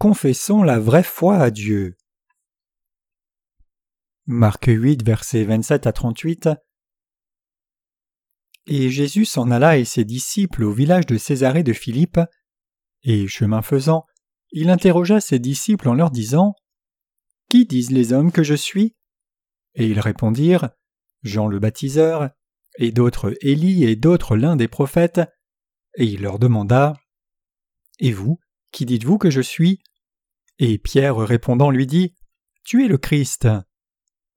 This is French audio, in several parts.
Confessons la vraie foi à Dieu. Marc 8, versets 27 à 38 Et Jésus s'en alla et ses disciples au village de Césarée de Philippe, et chemin faisant, il interrogea ses disciples en leur disant Qui disent les hommes que je suis? Et ils répondirent Jean le baptiseur, et d'autres Élie, et d'autres l'un des prophètes. Et il leur demanda Et vous, qui dites-vous que je suis? Et Pierre répondant lui dit Tu es le Christ.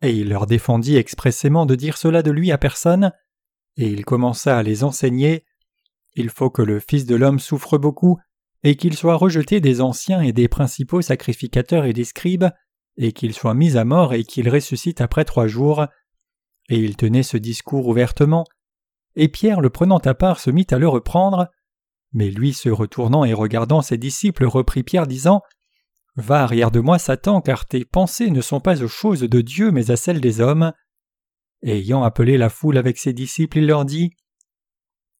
Et il leur défendit expressément de dire cela de lui à personne, et il commença à les enseigner Il faut que le Fils de l'homme souffre beaucoup, et qu'il soit rejeté des anciens et des principaux sacrificateurs et des scribes, et qu'il soit mis à mort et qu'il ressuscite après trois jours. Et il tenait ce discours ouvertement, et Pierre le prenant à part se mit à le reprendre. Mais lui se retournant et regardant ses disciples reprit Pierre disant Va arrière de moi, Satan, car tes pensées ne sont pas aux choses de Dieu, mais à celles des hommes. ayant appelé la foule avec ses disciples, il leur dit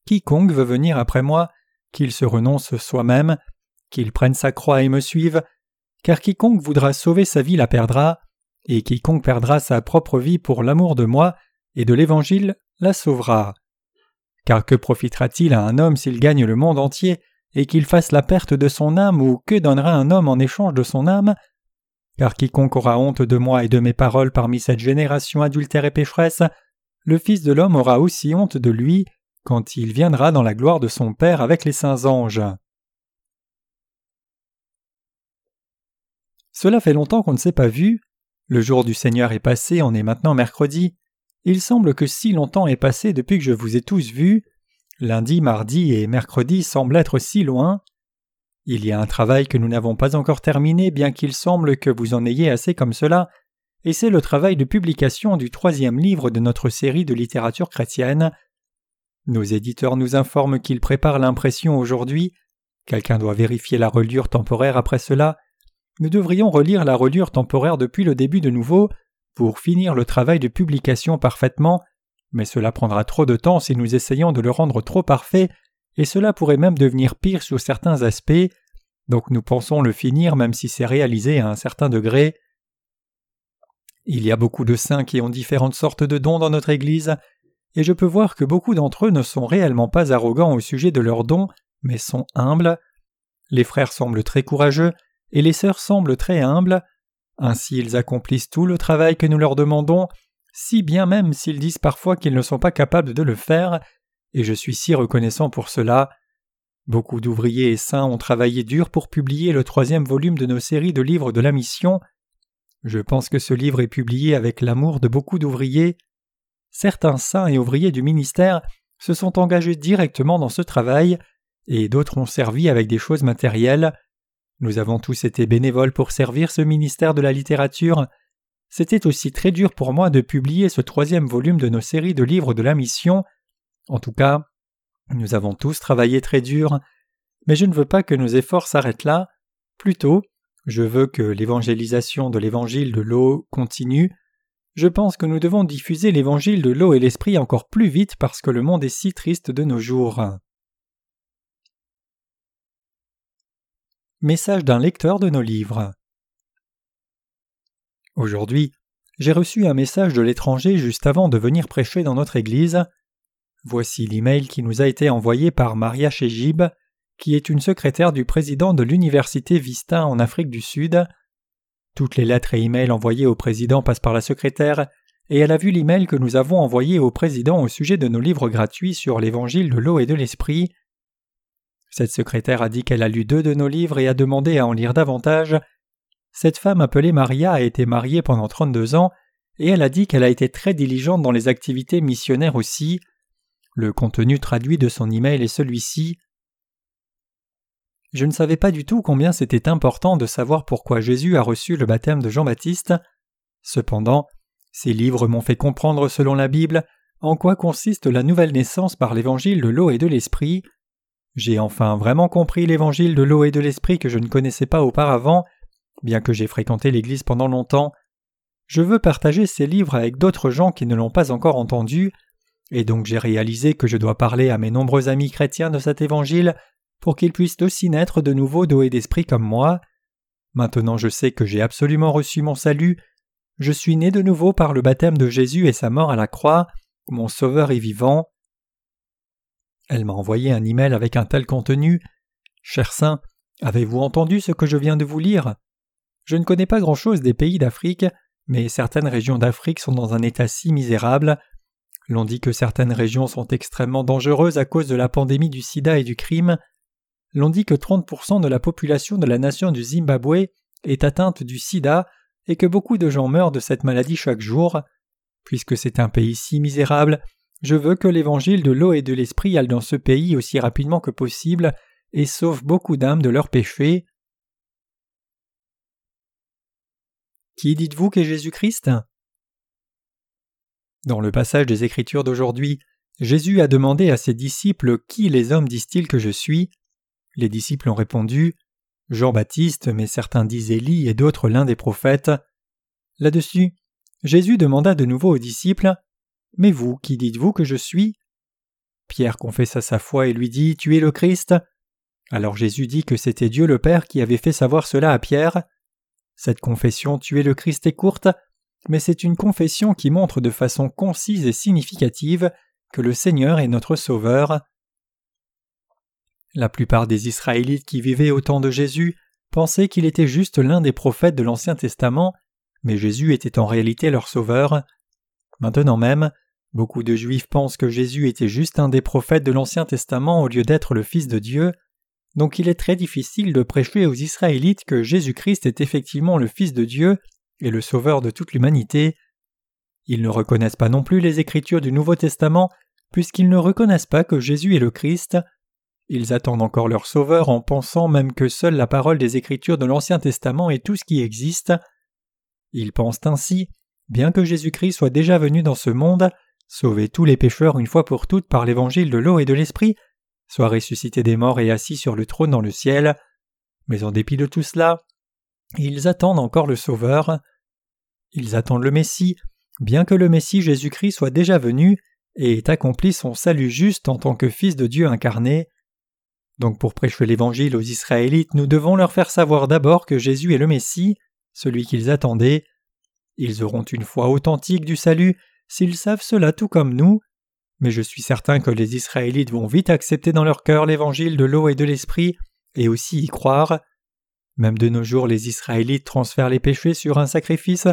Quiconque veut venir après moi, qu'il se renonce soi-même, qu'il prenne sa croix et me suive, car quiconque voudra sauver sa vie la perdra, et quiconque perdra sa propre vie pour l'amour de moi et de l'Évangile la sauvera. Car que profitera-t-il à un homme s'il gagne le monde entier et qu'il fasse la perte de son âme, ou que donnera un homme en échange de son âme Car quiconque aura honte de moi et de mes paroles parmi cette génération adultère et pécheresse, le Fils de l'homme aura aussi honte de lui quand il viendra dans la gloire de son Père avec les saints anges. Cela fait longtemps qu'on ne s'est pas vu. Le jour du Seigneur est passé, on est maintenant mercredi. Il semble que si longtemps est passé depuis que je vous ai tous vus. Lundi, mardi et mercredi semblent être si loin. Il y a un travail que nous n'avons pas encore terminé, bien qu'il semble que vous en ayez assez comme cela, et c'est le travail de publication du troisième livre de notre série de littérature chrétienne. Nos éditeurs nous informent qu'ils préparent l'impression aujourd'hui. Quelqu'un doit vérifier la reliure temporaire après cela. Nous devrions relire la reliure temporaire depuis le début de nouveau pour finir le travail de publication parfaitement mais cela prendra trop de temps si nous essayons de le rendre trop parfait, et cela pourrait même devenir pire sous certains aspects, donc nous pensons le finir même si c'est réalisé à un certain degré. Il y a beaucoup de saints qui ont différentes sortes de dons dans notre Église, et je peux voir que beaucoup d'entre eux ne sont réellement pas arrogants au sujet de leurs dons, mais sont humbles. Les frères semblent très courageux, et les sœurs semblent très humbles. Ainsi ils accomplissent tout le travail que nous leur demandons, si bien même s'ils disent parfois qu'ils ne sont pas capables de le faire, et je suis si reconnaissant pour cela. Beaucoup d'ouvriers et saints ont travaillé dur pour publier le troisième volume de nos séries de livres de la mission. Je pense que ce livre est publié avec l'amour de beaucoup d'ouvriers. Certains saints et ouvriers du ministère se sont engagés directement dans ce travail, et d'autres ont servi avec des choses matérielles. Nous avons tous été bénévoles pour servir ce ministère de la littérature, c'était aussi très dur pour moi de publier ce troisième volume de nos séries de livres de la mission. En tout cas, nous avons tous travaillé très dur, mais je ne veux pas que nos efforts s'arrêtent là. Plutôt, je veux que l'évangélisation de l'évangile de l'eau continue. Je pense que nous devons diffuser l'évangile de l'eau et l'esprit encore plus vite parce que le monde est si triste de nos jours. Message d'un lecteur de nos livres. Aujourd'hui, j'ai reçu un message de l'étranger juste avant de venir prêcher dans notre église. Voici l'email qui nous a été envoyé par Maria Chejib, qui est une secrétaire du président de l'université Vista en Afrique du Sud. Toutes les lettres et emails envoyés au président passent par la secrétaire, et elle a vu l'email que nous avons envoyé au président au sujet de nos livres gratuits sur l'évangile de l'eau et de l'esprit. Cette secrétaire a dit qu'elle a lu deux de nos livres et a demandé à en lire davantage, cette femme appelée Maria a été mariée pendant 32 ans et elle a dit qu'elle a été très diligente dans les activités missionnaires aussi. Le contenu traduit de son email est celui-ci. Je ne savais pas du tout combien c'était important de savoir pourquoi Jésus a reçu le baptême de Jean-Baptiste. Cependant, ces livres m'ont fait comprendre selon la Bible en quoi consiste la nouvelle naissance par l'évangile de l'eau et de l'esprit. J'ai enfin vraiment compris l'évangile de l'eau et de l'esprit que je ne connaissais pas auparavant Bien que j'ai fréquenté l'Église pendant longtemps, je veux partager ces livres avec d'autres gens qui ne l'ont pas encore entendu, et donc j'ai réalisé que je dois parler à mes nombreux amis chrétiens de cet évangile pour qu'ils puissent aussi naître de nouveau d'eau d'esprit comme moi. Maintenant je sais que j'ai absolument reçu mon salut. Je suis né de nouveau par le baptême de Jésus et sa mort à la croix. Mon Sauveur est vivant. Elle m'a envoyé un email avec un tel contenu. Cher saint, avez-vous entendu ce que je viens de vous lire? Je ne connais pas grand-chose des pays d'Afrique, mais certaines régions d'Afrique sont dans un état si misérable. L'on dit que certaines régions sont extrêmement dangereuses à cause de la pandémie du sida et du crime. L'on dit que 30% de la population de la nation du Zimbabwe est atteinte du sida et que beaucoup de gens meurent de cette maladie chaque jour. Puisque c'est un pays si misérable, je veux que l'évangile de l'eau et de l'esprit aille dans ce pays aussi rapidement que possible et sauve beaucoup d'âmes de leurs péchés. Qui dites-vous qu'est Jésus-Christ? Dans le passage des Écritures d'aujourd'hui, Jésus a demandé à ses disciples Qui les hommes disent-ils que je suis? Les disciples ont répondu Jean-Baptiste, mais certains disent Élie et d'autres l'un des prophètes. Là-dessus, Jésus demanda de nouveau aux disciples Mais vous, qui dites-vous que je suis? Pierre confessa sa foi et lui dit Tu es le Christ. Alors Jésus dit que c'était Dieu le Père qui avait fait savoir cela à Pierre. Cette confession Tu es le Christ est courte, mais c'est une confession qui montre de façon concise et significative que le Seigneur est notre Sauveur. La plupart des Israélites qui vivaient au temps de Jésus pensaient qu'il était juste l'un des prophètes de l'Ancien Testament, mais Jésus était en réalité leur Sauveur. Maintenant même, beaucoup de Juifs pensent que Jésus était juste un des prophètes de l'Ancien Testament au lieu d'être le Fils de Dieu, donc il est très difficile de prêcher aux Israélites que Jésus-Christ est effectivement le Fils de Dieu et le Sauveur de toute l'humanité. Ils ne reconnaissent pas non plus les Écritures du Nouveau Testament, puisqu'ils ne reconnaissent pas que Jésus est le Christ. Ils attendent encore leur Sauveur en pensant même que seule la parole des Écritures de l'Ancien Testament est tout ce qui existe. Ils pensent ainsi, bien que Jésus-Christ soit déjà venu dans ce monde, sauver tous les pécheurs une fois pour toutes par l'évangile de l'eau et de l'esprit, soit ressuscité des morts et assis sur le trône dans le ciel. Mais en dépit de tout cela, ils attendent encore le Sauveur. Ils attendent le Messie, bien que le Messie Jésus-Christ soit déjà venu et ait accompli son salut juste en tant que Fils de Dieu incarné. Donc pour prêcher l'Évangile aux Israélites, nous devons leur faire savoir d'abord que Jésus est le Messie, celui qu'ils attendaient. Ils auront une foi authentique du salut s'ils savent cela tout comme nous, mais je suis certain que les Israélites vont vite accepter dans leur cœur l'Évangile de l'eau et de l'Esprit, et aussi y croire. Même de nos jours les Israélites transfèrent les péchés sur un sacrifice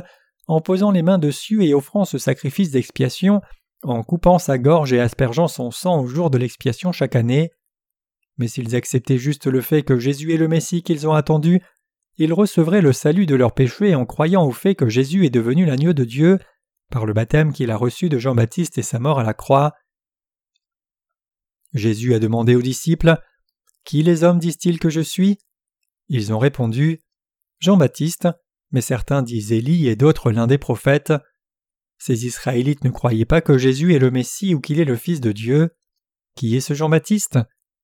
en posant les mains dessus et offrant ce sacrifice d'expiation, en coupant sa gorge et aspergeant son sang au jour de l'expiation chaque année. Mais s'ils acceptaient juste le fait que Jésus est le Messie qu'ils ont attendu, ils recevraient le salut de leurs péchés en croyant au fait que Jésus est devenu l'agneau de Dieu par le baptême qu'il a reçu de Jean-Baptiste et sa mort à la croix. Jésus a demandé aux disciples Qui les hommes disent-ils que je suis? Ils ont répondu Jean-Baptiste, mais certains disent Élie et d'autres l'un des prophètes. Ces Israélites ne croyaient pas que Jésus est le Messie ou qu'il est le Fils de Dieu. Qui est ce Jean-Baptiste?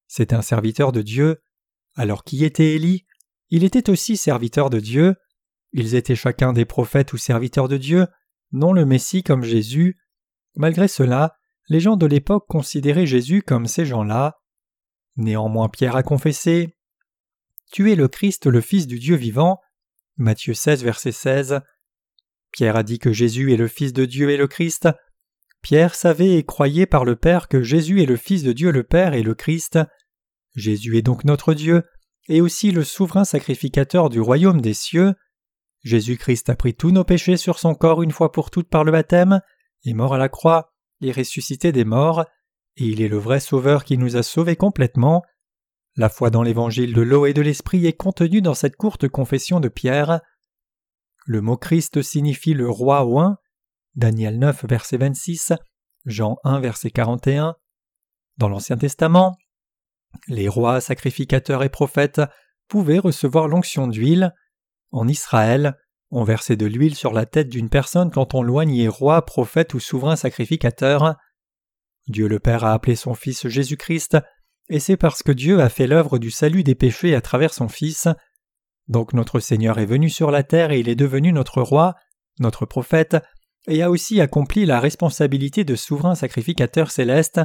C'est un serviteur de Dieu. Alors qui était Élie? Il était aussi serviteur de Dieu. Ils étaient chacun des prophètes ou serviteurs de Dieu, non le Messie comme Jésus. Malgré cela, les gens de l'époque considéraient Jésus comme ces gens-là. Néanmoins Pierre a confessé Tu es le Christ, le Fils du Dieu vivant. Matthieu 16, verset 16. Pierre a dit que Jésus est le Fils de Dieu et le Christ. Pierre savait et croyait par le Père que Jésus est le Fils de Dieu le Père et le Christ. Jésus est donc notre Dieu, et aussi le souverain sacrificateur du royaume des cieux. Jésus-Christ a pris tous nos péchés sur son corps une fois pour toutes par le baptême, est mort à la croix, et ressuscité des morts, et il est le vrai Sauveur qui nous a sauvés complètement. La foi dans l'évangile de l'eau et de l'esprit est contenue dans cette courte confession de Pierre. Le mot Christ signifie le roi oint, Daniel 9, verset 26, Jean 1, verset 41. Dans l'Ancien Testament, les rois, sacrificateurs et prophètes pouvaient recevoir l'onction d'huile. En Israël, on versait de l'huile sur la tête d'une personne quand on loignait roi, prophète ou souverain sacrificateur. Dieu le Père a appelé son Fils Jésus-Christ, et c'est parce que Dieu a fait l'œuvre du salut des péchés à travers son Fils. Donc notre Seigneur est venu sur la terre et il est devenu notre roi, notre prophète, et a aussi accompli la responsabilité de souverain sacrificateur céleste,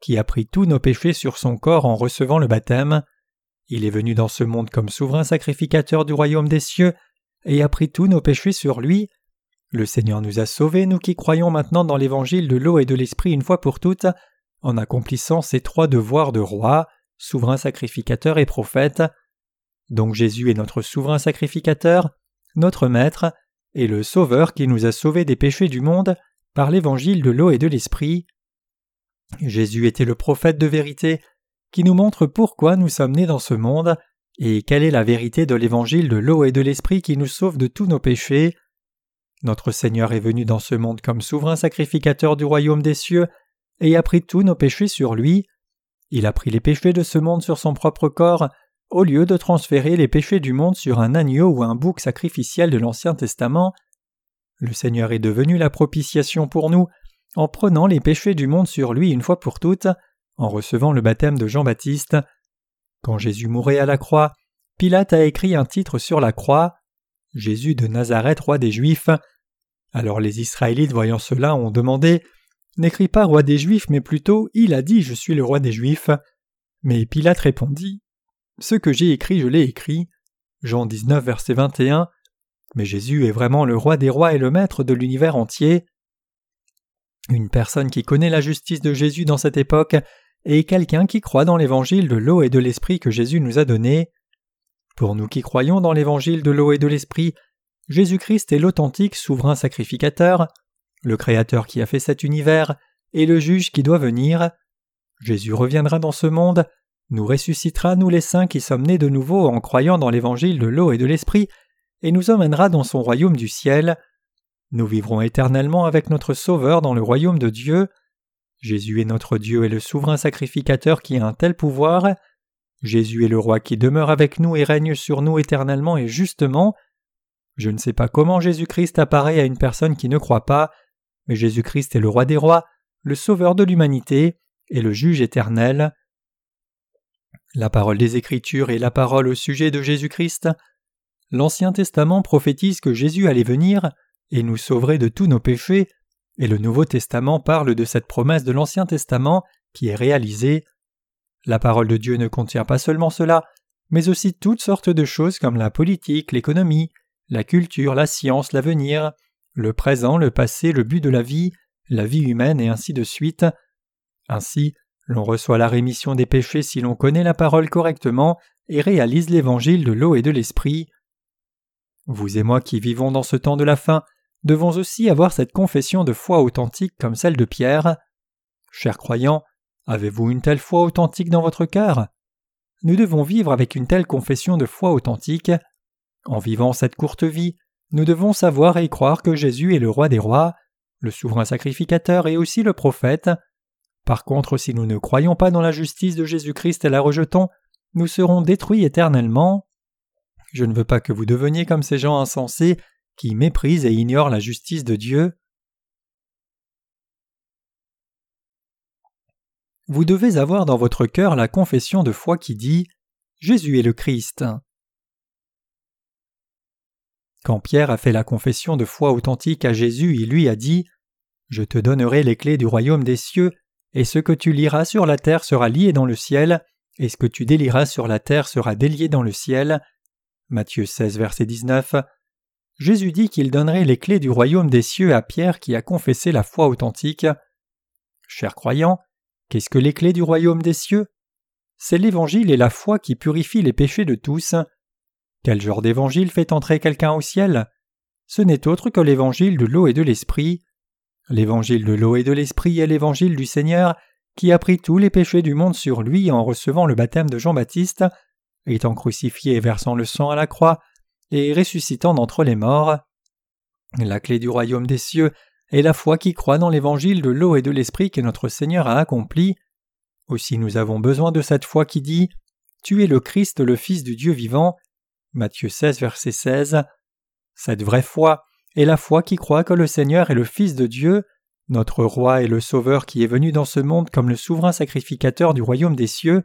qui a pris tous nos péchés sur son corps en recevant le baptême. Il est venu dans ce monde comme souverain sacrificateur du royaume des cieux, et a pris tous nos péchés sur lui. Le Seigneur nous a sauvés, nous qui croyons maintenant dans l'évangile de l'eau et de l'esprit une fois pour toutes, en accomplissant ces trois devoirs de roi, souverain sacrificateur et prophète. Donc Jésus est notre souverain sacrificateur, notre Maître, et le Sauveur qui nous a sauvés des péchés du monde par l'évangile de l'eau et de l'esprit. Jésus était le prophète de vérité qui nous montre pourquoi nous sommes nés dans ce monde et quelle est la vérité de l'évangile de l'eau et de l'esprit qui nous sauve de tous nos péchés? Notre Seigneur est venu dans ce monde comme souverain sacrificateur du royaume des cieux et a pris tous nos péchés sur lui. Il a pris les péchés de ce monde sur son propre corps au lieu de transférer les péchés du monde sur un agneau ou un bouc sacrificiel de l'Ancien Testament. Le Seigneur est devenu la propitiation pour nous en prenant les péchés du monde sur lui une fois pour toutes, en recevant le baptême de Jean-Baptiste. Quand Jésus mourait à la croix, Pilate a écrit un titre sur la croix Jésus de Nazareth, roi des Juifs. Alors les Israélites voyant cela ont demandé N'écris pas roi des Juifs, mais plutôt Il a dit Je suis le roi des Juifs. Mais Pilate répondit Ce que j'ai écrit, je l'ai écrit. Jean 19, verset 21. Mais Jésus est vraiment le roi des rois et le maître de l'univers entier. Une personne qui connaît la justice de Jésus dans cette époque est quelqu'un qui croit dans l'évangile de l'eau et de l'esprit que Jésus nous a donné. Pour nous qui croyons dans l'évangile de l'eau et de l'esprit, Jésus-Christ est l'authentique souverain sacrificateur, le Créateur qui a fait cet univers, et le juge qui doit venir. Jésus reviendra dans ce monde, nous ressuscitera, nous les saints qui sommes nés de nouveau en croyant dans l'évangile de l'eau et de l'esprit, et nous emmènera dans son royaume du ciel. Nous vivrons éternellement avec notre Sauveur dans le royaume de Dieu. Jésus est notre Dieu et le souverain sacrificateur qui a un tel pouvoir. Jésus est le roi qui demeure avec nous et règne sur nous éternellement et justement. Je ne sais pas comment Jésus-Christ apparaît à une personne qui ne croit pas, mais Jésus-Christ est le roi des rois, le sauveur de l'humanité et le juge éternel. La parole des Écritures est la parole au sujet de Jésus-Christ. L'Ancien Testament prophétise que Jésus allait venir et nous sauverait de tous nos péchés, et le Nouveau Testament parle de cette promesse de l'Ancien Testament qui est réalisée. La parole de Dieu ne contient pas seulement cela, mais aussi toutes sortes de choses comme la politique, l'économie, la culture, la science, l'avenir, le présent, le passé, le but de la vie, la vie humaine et ainsi de suite. Ainsi, l'on reçoit la rémission des péchés si l'on connaît la parole correctement et réalise l'évangile de l'eau et de l'esprit. Vous et moi qui vivons dans ce temps de la fin, devons aussi avoir cette confession de foi authentique comme celle de Pierre. Chers croyants, avez-vous une telle foi authentique dans votre cœur? Nous devons vivre avec une telle confession de foi authentique. En vivant cette courte vie, nous devons savoir et croire que Jésus est le roi des rois, le souverain sacrificateur et aussi le prophète. Par contre, si nous ne croyons pas dans la justice de Jésus-Christ et la rejetons, nous serons détruits éternellement. Je ne veux pas que vous deveniez comme ces gens insensés qui méprisent et ignorent la justice de Dieu. Vous devez avoir dans votre cœur la confession de foi qui dit Jésus est le Christ. Quand Pierre a fait la confession de foi authentique à Jésus, il lui a dit Je te donnerai les clés du royaume des cieux, et ce que tu liras sur la terre sera lié dans le ciel, et ce que tu délieras sur la terre sera délié dans le ciel. Matthieu 16, verset 19. Jésus dit qu'il donnerait les clés du royaume des cieux à Pierre qui a confessé la foi authentique. Chers croyants, qu'est-ce que les clés du royaume des cieux? C'est l'évangile et la foi qui purifient les péchés de tous. Quel genre d'évangile fait entrer quelqu'un au ciel? Ce n'est autre que l'évangile de l'eau et de l'esprit. L'évangile de l'eau et de l'esprit est l'évangile du Seigneur qui a pris tous les péchés du monde sur lui en recevant le baptême de Jean-Baptiste, étant crucifié et versant le sang à la croix, et ressuscitant d'entre les morts. La clé du royaume des cieux est la foi qui croit dans l'évangile de l'eau et de l'esprit que notre Seigneur a accompli. Aussi nous avons besoin de cette foi qui dit Tu es le Christ, le Fils du Dieu vivant. Matthieu 16, verset 16. Cette vraie foi est la foi qui croit que le Seigneur est le Fils de Dieu, notre Roi et le Sauveur qui est venu dans ce monde comme le souverain sacrificateur du royaume des cieux.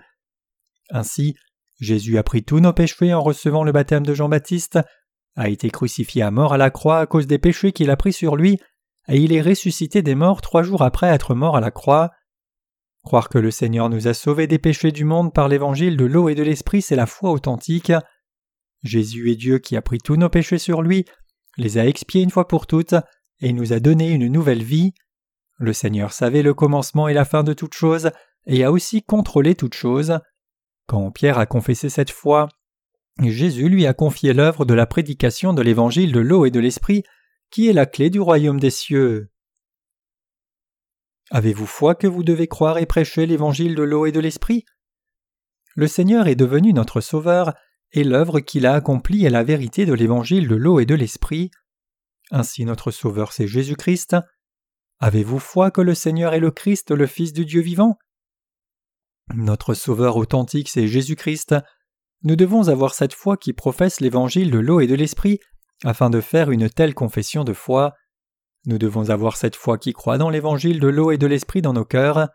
Ainsi, Jésus a pris tous nos péchés en recevant le baptême de Jean-Baptiste, a été crucifié à mort à la croix à cause des péchés qu'il a pris sur lui, et il est ressuscité des morts trois jours après être mort à la croix. Croire que le Seigneur nous a sauvés des péchés du monde par l'évangile de l'eau et de l'esprit, c'est la foi authentique. Jésus est Dieu qui a pris tous nos péchés sur lui, les a expiés une fois pour toutes, et nous a donné une nouvelle vie. Le Seigneur savait le commencement et la fin de toutes choses, et a aussi contrôlé toutes choses. Quand Pierre a confessé cette foi, Jésus lui a confié l'œuvre de la prédication de l'évangile de l'eau et de l'esprit, qui est la clé du royaume des cieux. Avez-vous foi que vous devez croire et prêcher l'évangile de l'eau et de l'esprit? Le Seigneur est devenu notre Sauveur, et l'œuvre qu'il a accomplie est la vérité de l'évangile de l'eau et de l'esprit. Ainsi notre Sauveur c'est Jésus-Christ. Avez-vous foi que le Seigneur est le Christ, le Fils du Dieu vivant? Notre Sauveur authentique c'est Jésus-Christ. Nous devons avoir cette foi qui professe l'évangile de l'eau et de l'esprit afin de faire une telle confession de foi. Nous devons avoir cette foi qui croit dans l'évangile de l'eau et de l'esprit dans nos cœurs.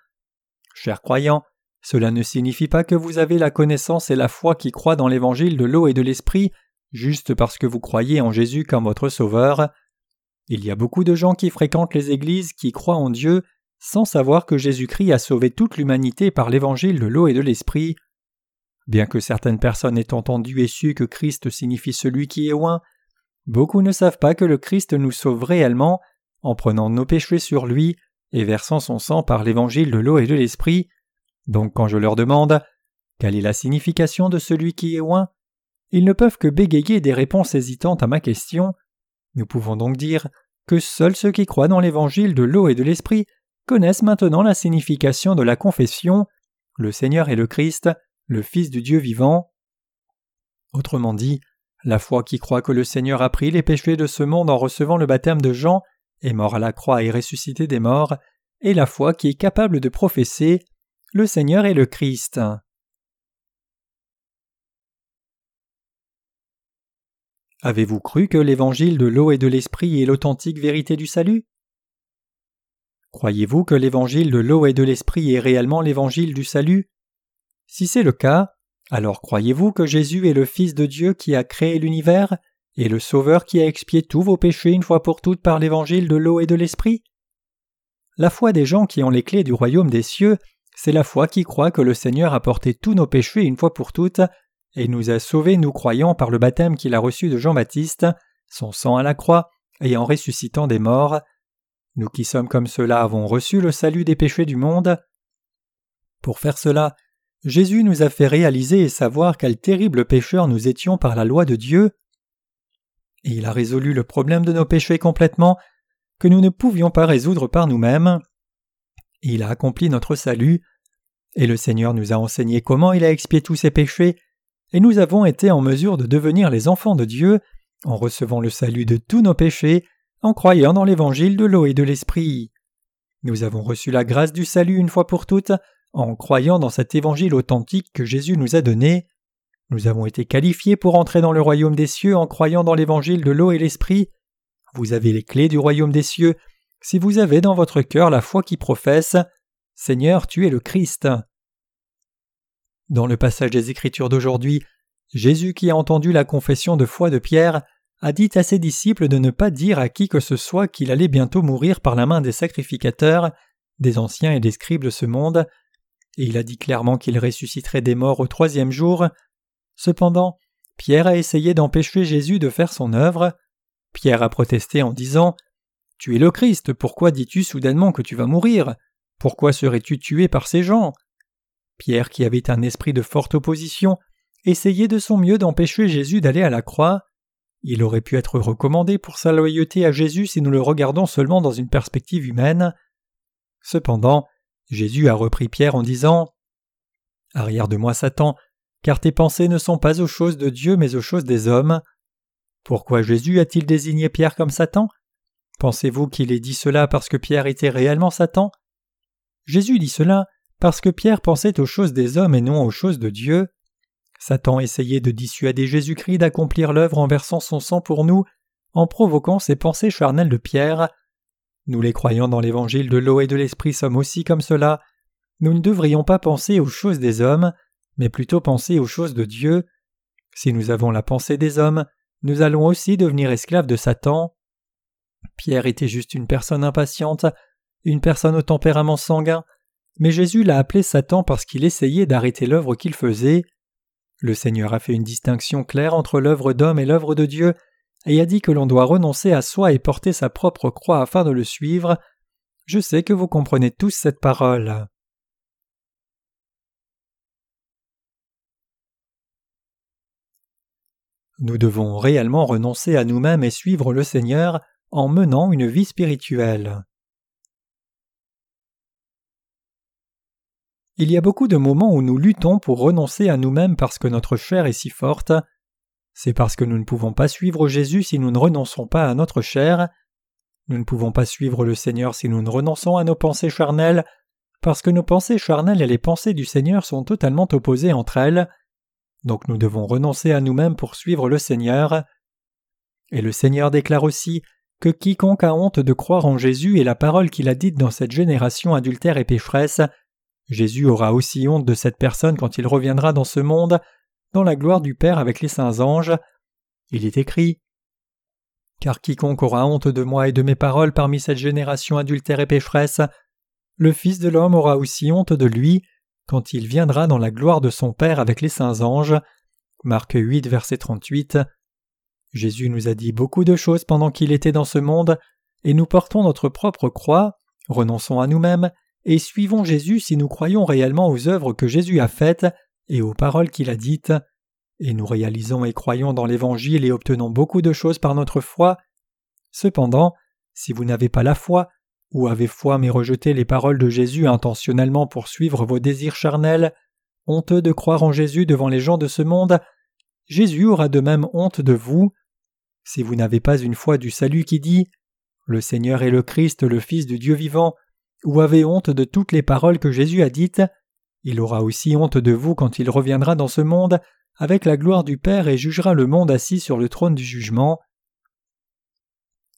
Chers croyants, cela ne signifie pas que vous avez la connaissance et la foi qui croient dans l'évangile de l'eau et de l'esprit juste parce que vous croyez en Jésus comme votre Sauveur. Il y a beaucoup de gens qui fréquentent les églises qui croient en Dieu sans savoir que Jésus-Christ a sauvé toute l'humanité par l'évangile de l'eau et de l'esprit. Bien que certaines personnes aient entendu et su que Christ signifie celui qui est loin, beaucoup ne savent pas que le Christ nous sauve réellement en prenant nos péchés sur lui et versant son sang par l'évangile de l'eau et de l'esprit. Donc quand je leur demande quelle est la signification de celui qui est loin, ils ne peuvent que bégayer des réponses hésitantes à ma question. Nous pouvons donc dire que seuls ceux qui croient dans l'évangile de l'eau et de l'esprit connaissent maintenant la signification de la confession Le Seigneur est le Christ, le Fils du Dieu vivant. Autrement dit, la foi qui croit que le Seigneur a pris les péchés de ce monde en recevant le baptême de Jean, est mort à la croix et ressuscité des morts, et la foi qui est capable de professer Le Seigneur est le Christ. Avez-vous cru que l'évangile de l'eau et de l'esprit est l'authentique vérité du salut? Croyez-vous que l'évangile de l'eau et de l'esprit est réellement l'évangile du salut? Si c'est le cas, alors croyez-vous que Jésus est le Fils de Dieu qui a créé l'univers et le Sauveur qui a expié tous vos péchés une fois pour toutes par l'évangile de l'eau et de l'esprit? La foi des gens qui ont les clés du royaume des cieux, c'est la foi qui croit que le Seigneur a porté tous nos péchés une fois pour toutes et nous a sauvés nous croyant par le baptême qu'il a reçu de Jean-Baptiste, son sang à la croix, et en ressuscitant des morts. Nous qui sommes comme cela avons reçu le salut des péchés du monde. Pour faire cela, Jésus nous a fait réaliser et savoir quels terribles pécheurs nous étions par la loi de Dieu, et il a résolu le problème de nos péchés complètement, que nous ne pouvions pas résoudre par nous-mêmes. Il a accompli notre salut, et le Seigneur nous a enseigné comment il a expié tous ses péchés, et nous avons été en mesure de devenir les enfants de Dieu en recevant le salut de tous nos péchés, en croyant dans l'évangile de l'eau et de l'esprit. Nous avons reçu la grâce du salut une fois pour toutes, en croyant dans cet évangile authentique que Jésus nous a donné, nous avons été qualifiés pour entrer dans le royaume des cieux en croyant dans l'évangile de l'eau et l'esprit. Vous avez les clés du royaume des cieux si vous avez dans votre cœur la foi qui professe Seigneur, tu es le Christ. Dans le passage des Écritures d'aujourd'hui, Jésus qui a entendu la confession de foi de Pierre a dit à ses disciples de ne pas dire à qui que ce soit qu'il allait bientôt mourir par la main des sacrificateurs, des anciens et des scribes de ce monde, et il a dit clairement qu'il ressusciterait des morts au troisième jour. Cependant, Pierre a essayé d'empêcher Jésus de faire son œuvre. Pierre a protesté en disant Tu es le Christ, pourquoi dis-tu soudainement que tu vas mourir? Pourquoi serais-tu tué par ces gens? Pierre, qui avait un esprit de forte opposition, essayait de son mieux d'empêcher Jésus d'aller à la croix. Il aurait pu être recommandé pour sa loyauté à Jésus si nous le regardons seulement dans une perspective humaine. Cependant, Jésus a repris Pierre en disant Arrière de moi, Satan, car tes pensées ne sont pas aux choses de Dieu mais aux choses des hommes. Pourquoi Jésus a-t-il désigné Pierre comme Satan? Pensez-vous qu'il ait dit cela parce que Pierre était réellement Satan? Jésus dit cela parce que Pierre pensait aux choses des hommes et non aux choses de Dieu. Satan essayait de dissuader Jésus-Christ d'accomplir l'œuvre en versant son sang pour nous, en provoquant ces pensées charnelles de Pierre. Nous les croyants dans l'évangile de l'eau et de l'esprit sommes aussi comme cela. Nous ne devrions pas penser aux choses des hommes, mais plutôt penser aux choses de Dieu. Si nous avons la pensée des hommes, nous allons aussi devenir esclaves de Satan. Pierre était juste une personne impatiente, une personne au tempérament sanguin, mais Jésus l'a appelé Satan parce qu'il essayait d'arrêter l'œuvre qu'il faisait. Le Seigneur a fait une distinction claire entre l'œuvre d'homme et l'œuvre de Dieu, et a dit que l'on doit renoncer à soi et porter sa propre croix afin de le suivre. Je sais que vous comprenez tous cette parole. Nous devons réellement renoncer à nous-mêmes et suivre le Seigneur en menant une vie spirituelle. Il y a beaucoup de moments où nous luttons pour renoncer à nous-mêmes parce que notre chair est si forte. C'est parce que nous ne pouvons pas suivre Jésus si nous ne renonçons pas à notre chair. Nous ne pouvons pas suivre le Seigneur si nous ne renonçons à nos pensées charnelles, parce que nos pensées charnelles et les pensées du Seigneur sont totalement opposées entre elles. Donc nous devons renoncer à nous-mêmes pour suivre le Seigneur. Et le Seigneur déclare aussi que quiconque a honte de croire en Jésus et la parole qu'il a dite dans cette génération adultère et pécheresse, Jésus aura aussi honte de cette personne quand il reviendra dans ce monde, dans la gloire du Père avec les saints anges. Il est écrit Car quiconque aura honte de moi et de mes paroles parmi cette génération adultère et pécheresse, le Fils de l'homme aura aussi honte de lui, quand il viendra dans la gloire de son Père avec les saints anges. Marc 8, verset 38. Jésus nous a dit beaucoup de choses pendant qu'il était dans ce monde, et nous portons notre propre croix, renonçons à nous-mêmes, et suivons Jésus si nous croyons réellement aux œuvres que Jésus a faites et aux paroles qu'il a dites, et nous réalisons et croyons dans l'Évangile et obtenons beaucoup de choses par notre foi. Cependant, si vous n'avez pas la foi, ou avez foi mais rejetez les paroles de Jésus intentionnellement pour suivre vos désirs charnels, honteux de croire en Jésus devant les gens de ce monde, Jésus aura de même honte de vous. Si vous n'avez pas une foi du salut qui dit Le Seigneur est le Christ, le Fils du Dieu vivant, ou avez honte de toutes les paroles que Jésus a dites, il aura aussi honte de vous quand il reviendra dans ce monde avec la gloire du Père et jugera le monde assis sur le trône du jugement.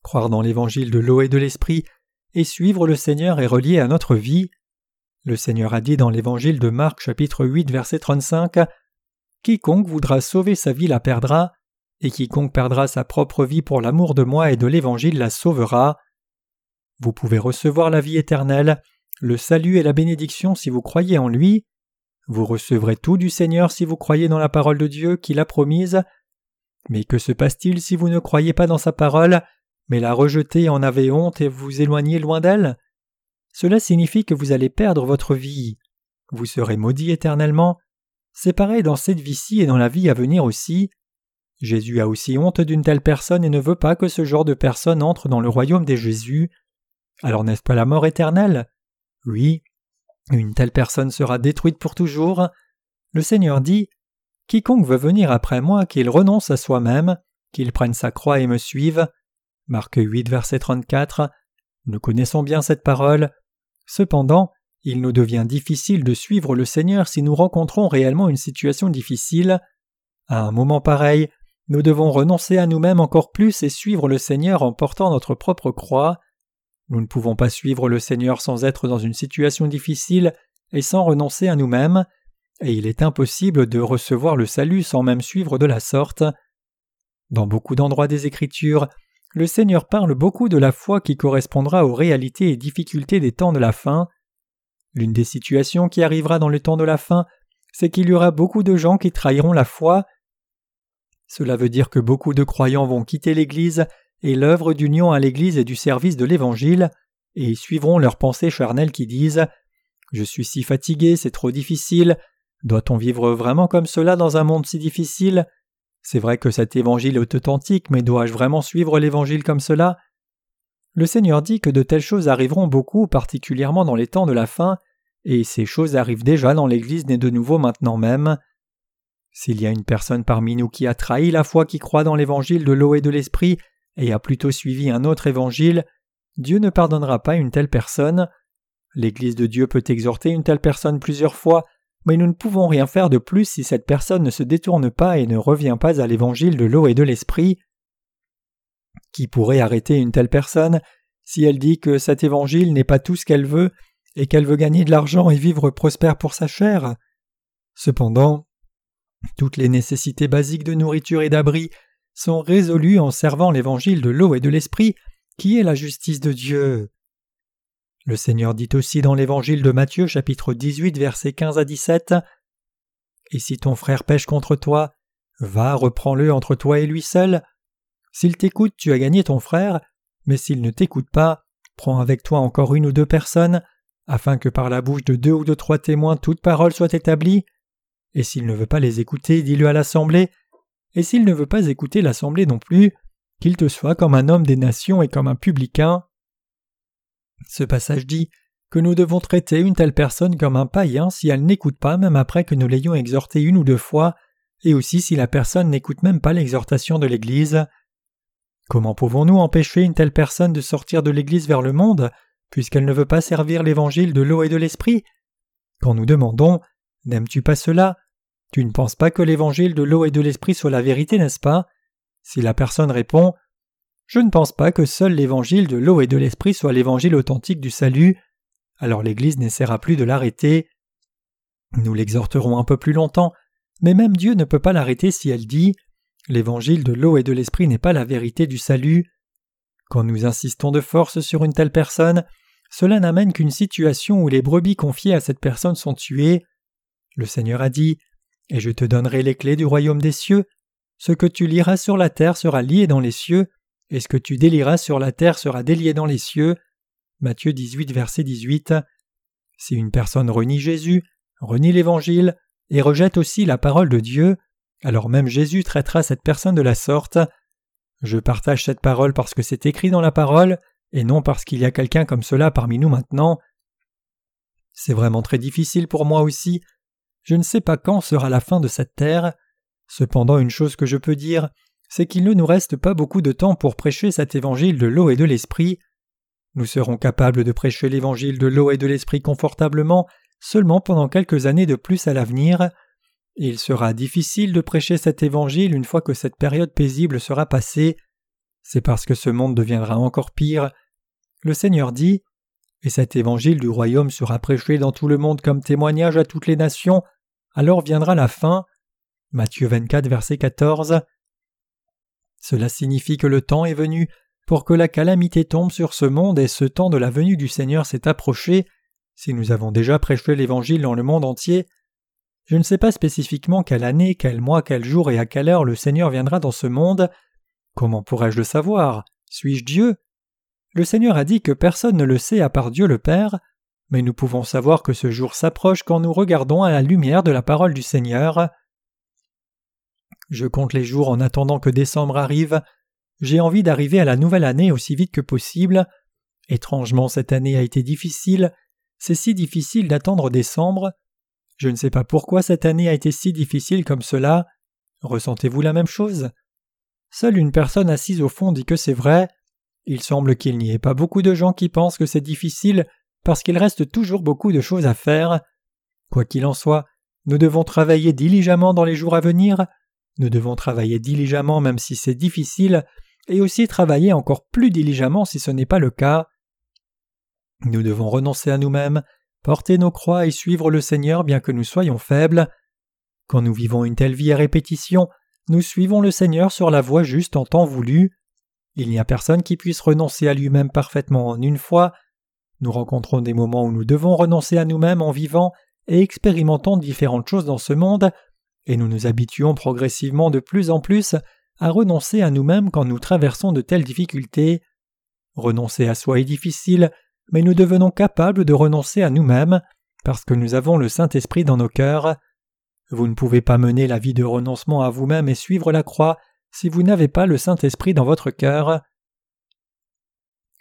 Croire dans l'évangile de l'eau et de l'esprit et suivre le Seigneur est relié à notre vie. Le Seigneur a dit dans l'évangile de Marc chapitre 8 verset 35 Quiconque voudra sauver sa vie la perdra, et quiconque perdra sa propre vie pour l'amour de moi et de l'évangile la sauvera. Vous pouvez recevoir la vie éternelle, le salut et la bénédiction si vous croyez en lui. Vous recevrez tout du Seigneur si vous croyez dans la parole de Dieu qu'il a promise. Mais que se passe-t-il si vous ne croyez pas dans sa parole mais la rejeter en avez honte et vous éloignez loin d'elle? Cela signifie que vous allez perdre votre vie. Vous serez maudit éternellement. C'est pareil dans cette vie-ci et dans la vie à venir aussi. Jésus a aussi honte d'une telle personne et ne veut pas que ce genre de personne entre dans le royaume des Jésus. Alors n'est-ce pas la mort éternelle? Oui. Une telle personne sera détruite pour toujours. Le Seigneur dit Quiconque veut venir après moi, qu'il renonce à soi-même, qu'il prenne sa croix et me suive. Marc 8, verset 34. Nous connaissons bien cette parole. Cependant, il nous devient difficile de suivre le Seigneur si nous rencontrons réellement une situation difficile. À un moment pareil, nous devons renoncer à nous-mêmes encore plus et suivre le Seigneur en portant notre propre croix. Nous ne pouvons pas suivre le Seigneur sans être dans une situation difficile et sans renoncer à nous-mêmes, et il est impossible de recevoir le salut sans même suivre de la sorte. Dans beaucoup d'endroits des Écritures, le Seigneur parle beaucoup de la foi qui correspondra aux réalités et difficultés des temps de la fin. L'une des situations qui arrivera dans le temps de la fin, c'est qu'il y aura beaucoup de gens qui trahiront la foi. Cela veut dire que beaucoup de croyants vont quitter l'Église et l'œuvre d'union à l'Église et du service de l'Évangile, et suivront leurs pensées charnelles qui disent Je suis si fatigué, c'est trop difficile. Doit-on vivre vraiment comme cela dans un monde si difficile? C'est vrai que cet évangile est authentique, mais dois-je vraiment suivre l'évangile comme cela? Le Seigneur dit que de telles choses arriveront beaucoup, particulièrement dans les temps de la fin, et ces choses arrivent déjà dans l'Église née de nouveau maintenant même. S'il y a une personne parmi nous qui a trahi la foi qui croit dans l'évangile de l'eau et de l'esprit, et a plutôt suivi un autre évangile, Dieu ne pardonnera pas une telle personne. L'Église de Dieu peut exhorter une telle personne plusieurs fois, mais nous ne pouvons rien faire de plus si cette personne ne se détourne pas et ne revient pas à l'évangile de l'eau et de l'esprit. Qui pourrait arrêter une telle personne si elle dit que cet évangile n'est pas tout ce qu'elle veut et qu'elle veut gagner de l'argent et vivre prospère pour sa chair? Cependant, toutes les nécessités basiques de nourriture et d'abri sont résolues en servant l'évangile de l'eau et de l'esprit qui est la justice de Dieu. Le Seigneur dit aussi dans l'Évangile de Matthieu chapitre 18 versets 15 à 17 Et si ton frère pêche contre toi, va, reprends-le entre toi et lui seul. S'il t'écoute, tu as gagné ton frère, mais s'il ne t'écoute pas, prends avec toi encore une ou deux personnes, afin que par la bouche de deux ou de trois témoins toute parole soit établie. Et s'il ne veut pas les écouter, dis-le à l'assemblée, et s'il ne veut pas écouter l'assemblée non plus, qu'il te soit comme un homme des nations et comme un publicain. Ce passage dit que nous devons traiter une telle personne comme un païen si elle n'écoute pas même après que nous l'ayons exhorté une ou deux fois, et aussi si la personne n'écoute même pas l'exhortation de l'Église. Comment pouvons-nous empêcher une telle personne de sortir de l'Église vers le monde, puisqu'elle ne veut pas servir l'Évangile de l'eau et de l'Esprit? Quand nous demandons N'aimes-tu pas cela? Tu ne penses pas que l'Évangile de l'eau et de l'Esprit soit la vérité, n'est-ce pas? Si la personne répond Je ne pense pas que seul l'Évangile de l'eau et de l'Esprit soit l'Évangile authentique du salut, alors l'Église n'essaiera plus de l'arrêter. Nous l'exhorterons un peu plus longtemps, mais même Dieu ne peut pas l'arrêter si elle dit L'évangile de l'eau et de l'esprit n'est pas la vérité du salut. Quand nous insistons de force sur une telle personne, cela n'amène qu'une situation où les brebis confiées à cette personne sont tuées. Le Seigneur a dit Et je te donnerai les clés du royaume des cieux. Ce que tu liras sur la terre sera lié dans les cieux, et ce que tu délieras sur la terre sera délié dans les cieux. Matthieu 18, verset 18. Si une personne renie Jésus, renie l'Évangile, et rejette aussi la parole de Dieu, alors même Jésus traitera cette personne de la sorte. Je partage cette parole parce que c'est écrit dans la parole, et non parce qu'il y a quelqu'un comme cela parmi nous maintenant. C'est vraiment très difficile pour moi aussi. Je ne sais pas quand sera la fin de cette terre. Cependant, une chose que je peux dire, c'est qu'il ne nous reste pas beaucoup de temps pour prêcher cet évangile de l'eau et de l'esprit. Nous serons capables de prêcher l'évangile de l'eau et de l'esprit confortablement seulement pendant quelques années de plus à l'avenir. Il sera difficile de prêcher cet évangile une fois que cette période paisible sera passée. C'est parce que ce monde deviendra encore pire. Le Seigneur dit Et cet évangile du royaume sera prêché dans tout le monde comme témoignage à toutes les nations, alors viendra la fin. Matthieu 24, verset 14. Cela signifie que le temps est venu pour que la calamité tombe sur ce monde et ce temps de la venue du Seigneur s'est approché. Si nous avons déjà prêché l'Évangile dans le monde entier, je ne sais pas spécifiquement quelle année, quel mois, quel jour et à quelle heure le Seigneur viendra dans ce monde. Comment pourrais-je le savoir? Suis-je Dieu? Le Seigneur a dit que personne ne le sait à part Dieu le Père, mais nous pouvons savoir que ce jour s'approche quand nous regardons à la lumière de la parole du Seigneur. Je compte les jours en attendant que décembre arrive. J'ai envie d'arriver à la nouvelle année aussi vite que possible. Étrangement, cette année a été difficile. C'est si difficile d'attendre décembre. Je ne sais pas pourquoi cette année a été si difficile comme cela. Ressentez-vous la même chose? Seule une personne assise au fond dit que c'est vrai. Il semble qu'il n'y ait pas beaucoup de gens qui pensent que c'est difficile parce qu'il reste toujours beaucoup de choses à faire. Quoi qu'il en soit, nous devons travailler diligemment dans les jours à venir, nous devons travailler diligemment même si c'est difficile, et aussi travailler encore plus diligemment si ce n'est pas le cas. Nous devons renoncer à nous-mêmes, porter nos croix et suivre le Seigneur bien que nous soyons faibles. Quand nous vivons une telle vie à répétition, nous suivons le Seigneur sur la voie juste en temps voulu. Il n'y a personne qui puisse renoncer à lui-même parfaitement en une fois. Nous rencontrons des moments où nous devons renoncer à nous-mêmes en vivant et expérimentant différentes choses dans ce monde, et nous nous habituons progressivement de plus en plus à renoncer à nous-mêmes quand nous traversons de telles difficultés. Renoncer à soi est difficile, mais nous devenons capables de renoncer à nous-mêmes parce que nous avons le Saint-Esprit dans nos cœurs. Vous ne pouvez pas mener la vie de renoncement à vous-même et suivre la croix si vous n'avez pas le Saint-Esprit dans votre cœur.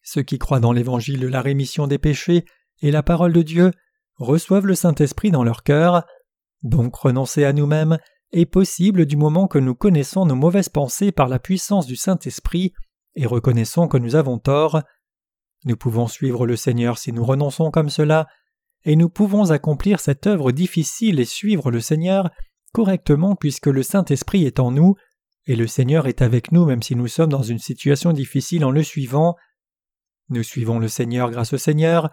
Ceux qui croient dans l'Évangile de la rémission des péchés et la parole de Dieu reçoivent le Saint-Esprit dans leur cœur. Donc renoncer à nous-mêmes est possible du moment que nous connaissons nos mauvaises pensées par la puissance du Saint-Esprit et reconnaissons que nous avons tort. Nous pouvons suivre le Seigneur si nous renonçons comme cela, et nous pouvons accomplir cette œuvre difficile et suivre le Seigneur correctement puisque le Saint-Esprit est en nous, et le Seigneur est avec nous même si nous sommes dans une situation difficile en le suivant. Nous suivons le Seigneur grâce au Seigneur.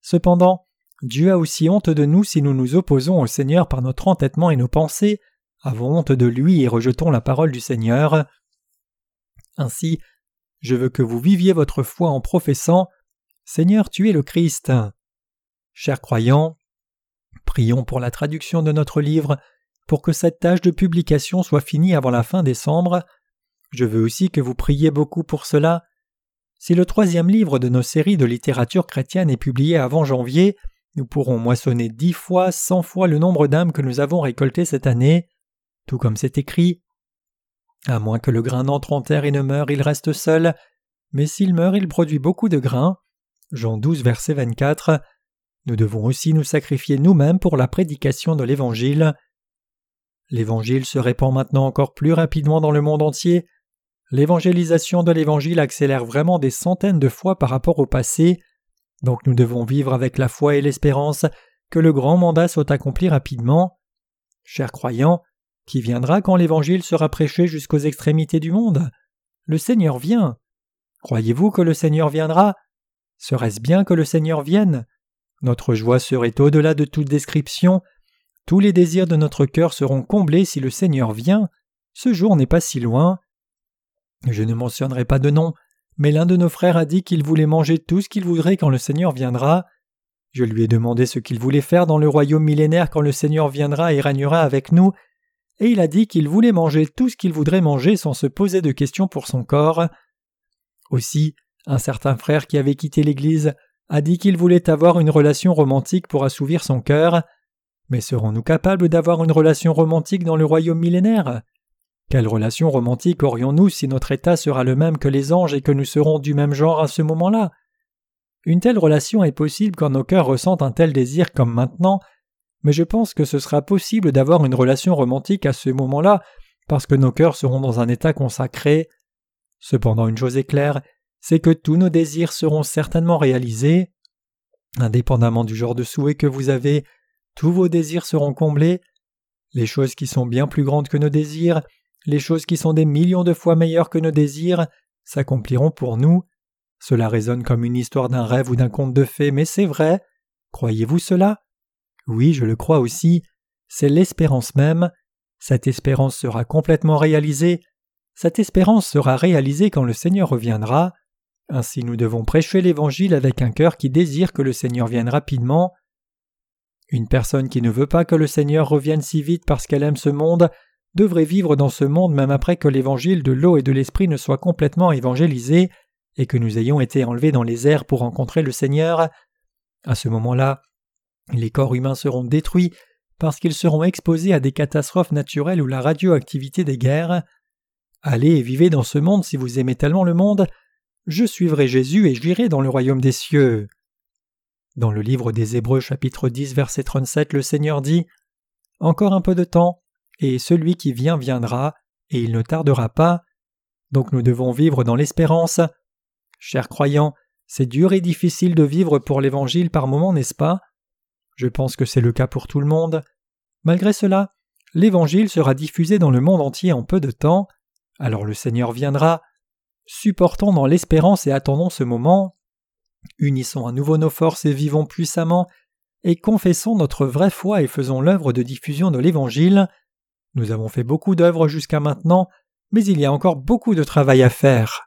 Cependant, Dieu a aussi honte de nous si nous nous opposons au Seigneur par notre entêtement et nos pensées, avons honte de lui et rejetons la parole du Seigneur. Ainsi, je veux que vous viviez votre foi en professant Seigneur, tu es le Christ. Chers croyants, prions pour la traduction de notre livre, pour que cette tâche de publication soit finie avant la fin décembre. Je veux aussi que vous priez beaucoup pour cela. Si le troisième livre de nos séries de littérature chrétienne est publié avant janvier, nous pourrons moissonner dix fois, cent fois le nombre d'âmes que nous avons récoltées cette année. Tout comme c'est écrit. À moins que le grain n'entre en terre et ne meure, il reste seul, mais s'il meurt, il produit beaucoup de grains. Jean 12, verset 24. Nous devons aussi nous sacrifier nous-mêmes pour la prédication de l'Évangile. L'Évangile se répand maintenant encore plus rapidement dans le monde entier. L'évangélisation de l'Évangile accélère vraiment des centaines de fois par rapport au passé, donc nous devons vivre avec la foi et l'espérance que le grand mandat soit accompli rapidement. Chers croyants, qui viendra quand l'Évangile sera prêché jusqu'aux extrémités du monde? Le Seigneur vient. Croyez-vous que le Seigneur viendra? Serait-ce bien que le Seigneur vienne? Notre joie serait au-delà de toute description. Tous les désirs de notre cœur seront comblés si le Seigneur vient. Ce jour n'est pas si loin. Je ne mentionnerai pas de nom, mais l'un de nos frères a dit qu'il voulait manger tout ce qu'il voudrait quand le Seigneur viendra. Je lui ai demandé ce qu'il voulait faire dans le royaume millénaire quand le Seigneur viendra et régnera avec nous, et il a dit qu'il voulait manger tout ce qu'il voudrait manger sans se poser de questions pour son corps. Aussi, un certain frère qui avait quitté l'Église a dit qu'il voulait avoir une relation romantique pour assouvir son cœur. Mais serons-nous capables d'avoir une relation romantique dans le royaume millénaire? Quelle relation romantique aurions-nous si notre état sera le même que les anges et que nous serons du même genre à ce moment-là? Une telle relation est possible quand nos cœurs ressentent un tel désir comme maintenant, mais je pense que ce sera possible d'avoir une relation romantique à ce moment-là parce que nos cœurs seront dans un état consacré. Cependant une chose est claire, c'est que tous nos désirs seront certainement réalisés. Indépendamment du genre de souhait que vous avez, tous vos désirs seront comblés. Les choses qui sont bien plus grandes que nos désirs, les choses qui sont des millions de fois meilleures que nos désirs, s'accompliront pour nous. Cela résonne comme une histoire d'un rêve ou d'un conte de fées, mais c'est vrai. Croyez-vous cela? Oui, je le crois aussi. C'est l'espérance même. Cette espérance sera complètement réalisée. Cette espérance sera réalisée quand le Seigneur reviendra. Ainsi nous devons prêcher l'Évangile avec un cœur qui désire que le Seigneur vienne rapidement. Une personne qui ne veut pas que le Seigneur revienne si vite parce qu'elle aime ce monde devrait vivre dans ce monde même après que l'évangile de l'eau et de l'esprit ne soit complètement évangélisé et que nous ayons été enlevés dans les airs pour rencontrer le Seigneur. À ce moment-là, les corps humains seront détruits parce qu'ils seront exposés à des catastrophes naturelles ou la radioactivité des guerres. Allez et vivez dans ce monde si vous aimez tellement le monde. Je suivrai Jésus et j'irai dans le royaume des cieux. Dans le livre des Hébreux chapitre 10 verset 37 le Seigneur dit Encore un peu de temps, et celui qui vient viendra, et il ne tardera pas. Donc nous devons vivre dans l'espérance. Chers croyants, c'est dur et difficile de vivre pour l'Évangile par moments, n'est-ce pas? Je pense que c'est le cas pour tout le monde. Malgré cela, l'Évangile sera diffusé dans le monde entier en peu de temps, alors le Seigneur viendra. Supportons dans l'espérance et attendons ce moment. Unissons à nouveau nos forces et vivons puissamment, et confessons notre vraie foi et faisons l'œuvre de diffusion de l'Évangile. Nous avons fait beaucoup d'œuvres jusqu'à maintenant, mais il y a encore beaucoup de travail à faire.